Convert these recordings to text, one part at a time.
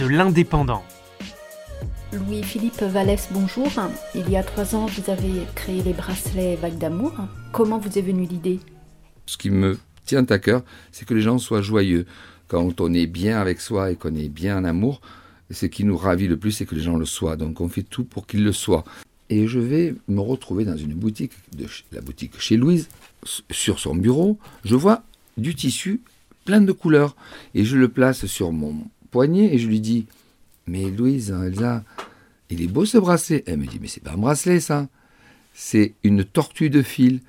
de l'Indépendant. Louis-Philippe Vallès, bonjour. Il y a trois ans, vous avez créé les bracelets Vague d'amour. Comment vous est venue l'idée? Ce qui me tient à cœur, c'est que les gens soient joyeux. Quand on est bien avec soi et qu'on est bien en amour, ce qui nous ravit le plus, c'est que les gens le soient. Donc on fait tout pour qu'ils le soient. Et je vais me retrouver dans une boutique, de la boutique chez Louise, sur son bureau. Je vois du tissu plein de couleurs. Et je le place sur mon poignet et je lui dis Mais Louise, Elsa, il est beau ce bracelet. Elle me dit Mais c'est pas un bracelet ça. C'est une tortue de fil.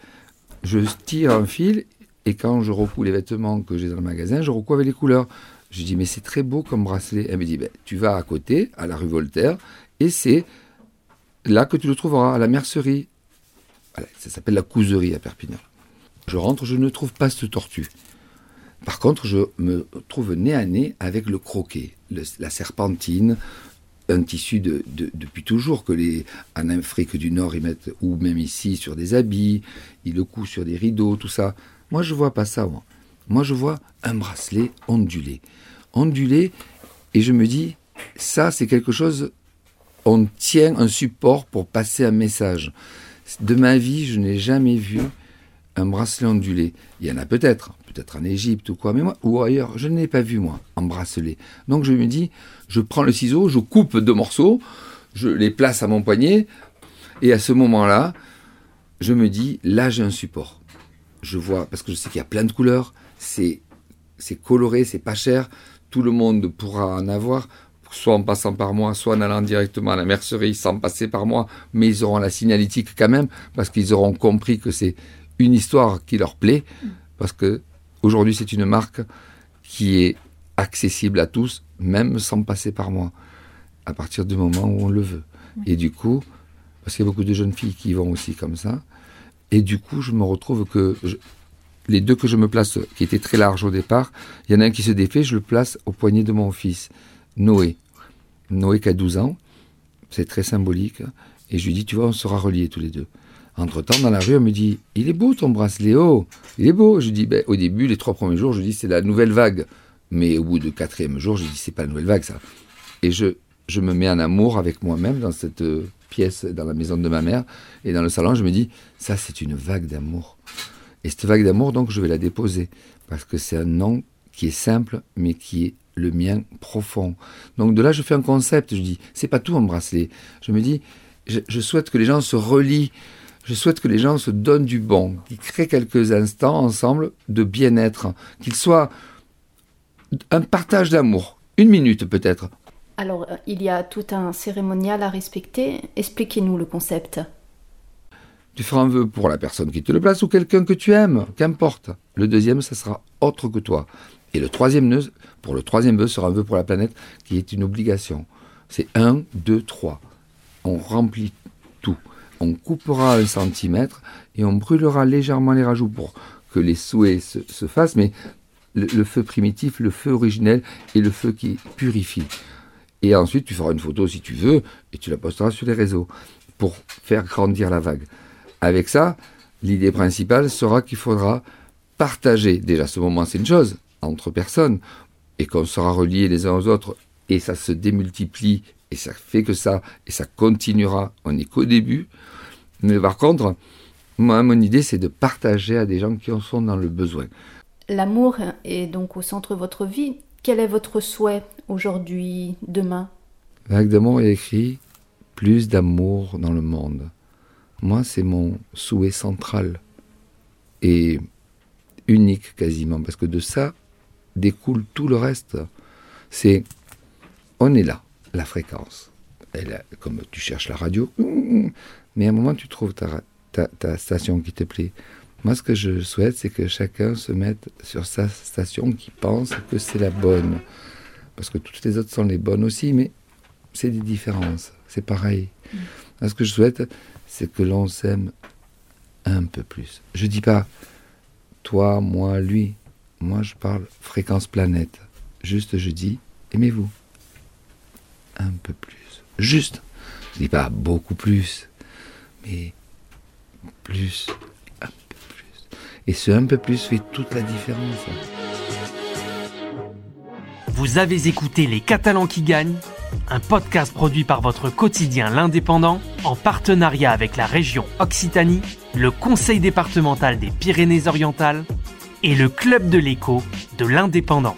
Je tire un fil et quand je recoue les vêtements que j'ai dans le magasin, je recoue avec les couleurs. Je dis Mais c'est très beau comme bracelet. Elle me dit ben, Tu vas à côté, à la rue Voltaire, et c'est là que tu le trouveras, à la mercerie. ça s'appelle la couserie à Perpignan. Je rentre, je ne trouve pas cette tortue. Par contre, je me trouve nez à nez avec le croquet, la serpentine, un tissu de, depuis toujours que les en Afrique du Nord ils mettent ou même ici sur des habits, ils le couent sur des rideaux, tout ça. Moi je vois pas ça. Moi, moi je vois un bracelet ondulé, ondulé, et je me dis ça c'est quelque chose. On tient un support pour passer un message. De ma vie, je n'ai jamais vu un bracelet ondulé. Il y en a peut-être, peut-être en Égypte ou quoi, mais moi, ou ailleurs, je n'ai pas vu moi, un bracelet. Donc je me dis, je prends le ciseau, je coupe deux morceaux, je les place à mon poignet, et à ce moment-là, je me dis, là j'ai un support. Je vois, parce que je sais qu'il y a plein de couleurs, c'est, c'est coloré, c'est pas cher, tout le monde pourra en avoir, soit en passant par moi, soit en allant directement à la mercerie sans passer par moi, mais ils auront la signalétique quand même, parce qu'ils auront compris que c'est une histoire qui leur plaît, parce que aujourd'hui c'est une marque qui est accessible à tous, même sans passer par moi, à partir du moment où on le veut. Et du coup, parce qu'il y a beaucoup de jeunes filles qui vont aussi comme ça, et du coup je me retrouve que les deux que je me place, qui étaient très larges au départ, il y en a un qui se défait, je le place au poignet de mon fils, Noé. Noé qui a 12 ans, c'est très symbolique, et je lui dis, tu vois, on sera reliés tous les deux. Entre-temps, dans la rue, elle me dit Il est beau ton bracelet, oh Il est beau. Je dis ben, Au début, les trois premiers jours, je dis C'est la nouvelle vague. Mais au bout du quatrième jour, je dis C'est pas la nouvelle vague, ça. Et je, me mets en amour avec moi-même dans cette euh, pièce, dans la maison de ma mère. Et dans le salon, je me dis Ça, c'est une vague d'amour. Et cette vague d'amour, donc, je vais la déposer. Parce que c'est un nom qui est simple, mais qui est le mien profond. Donc de là, je fais un concept. Je dis C'est pas tout un bracelet. Je me dis je souhaite que les gens se relient je souhaite que les gens se donnent du bon, qu'ils créent quelques instants ensemble de bien-être, qu'il soit un partage d'amour, une minute peut-être. Alors, euh, il y a tout un cérémonial à respecter. Expliquez-nous le concept. Tu feras un vœu pour la personne qui te le place ou quelqu'un que tu aimes, qu'importe. Le deuxième, ça sera autre que toi. Et le troisième pour le troisième vœu, sera un vœu pour la planète qui est une obligation. C'est un, deux, trois. On remplit tout on coupera un centimètre et on brûlera légèrement les rajouts pour que les souhaits se, fassent, mais le, feu primitif, le feu originel et le feu qui purifie. Et ensuite, tu feras une photo si tu veux et tu la posteras sur les réseaux pour faire grandir la vague. Avec ça, l'idée principale sera qu'il faudra partager. Déjà, ce moment, c'est une chose entre personnes et qu'on sera reliés les uns aux autres et ça se démultiplie et ça fait que ça et ça continuera. On n'est qu'au début. Mais par contre, moi, mon idée, c'est de partager à des gens qui en sont dans le besoin. L'amour est donc au centre de votre vie. Quel est votre souhait aujourd'hui, demain? Vague d'amour est écrit plus d'amour dans le monde. Moi, c'est mon souhait central et unique quasiment, parce que de ça découle tout le reste. C'est, on est là, la fréquence. Elle, comme tu cherches la radio, mais à un moment, tu trouves ta, ta, station qui te plaît. Moi, ce que je souhaite, c'est que chacun se mette sur sa station qui pense que c'est la bonne. Parce que toutes les autres sont les bonnes aussi, mais c'est des différences. C'est pareil. Ce que je souhaite, c'est que l'on s'aime un peu plus. Je dis pas toi, moi, lui. Moi, je parle fréquence planète. Juste, je dis aimez-vous un peu plus. Juste. Je dis pas beaucoup plus, mais plus, un peu plus. Et ce un peu plus fait toute la différence. Vous avez écouté Les Catalans qui gagnent, un podcast produit par votre quotidien L'Indépendant en partenariat avec la région Occitanie, le Conseil départemental des Pyrénées-Orientales et le Club de l'écho de l'Indépendant.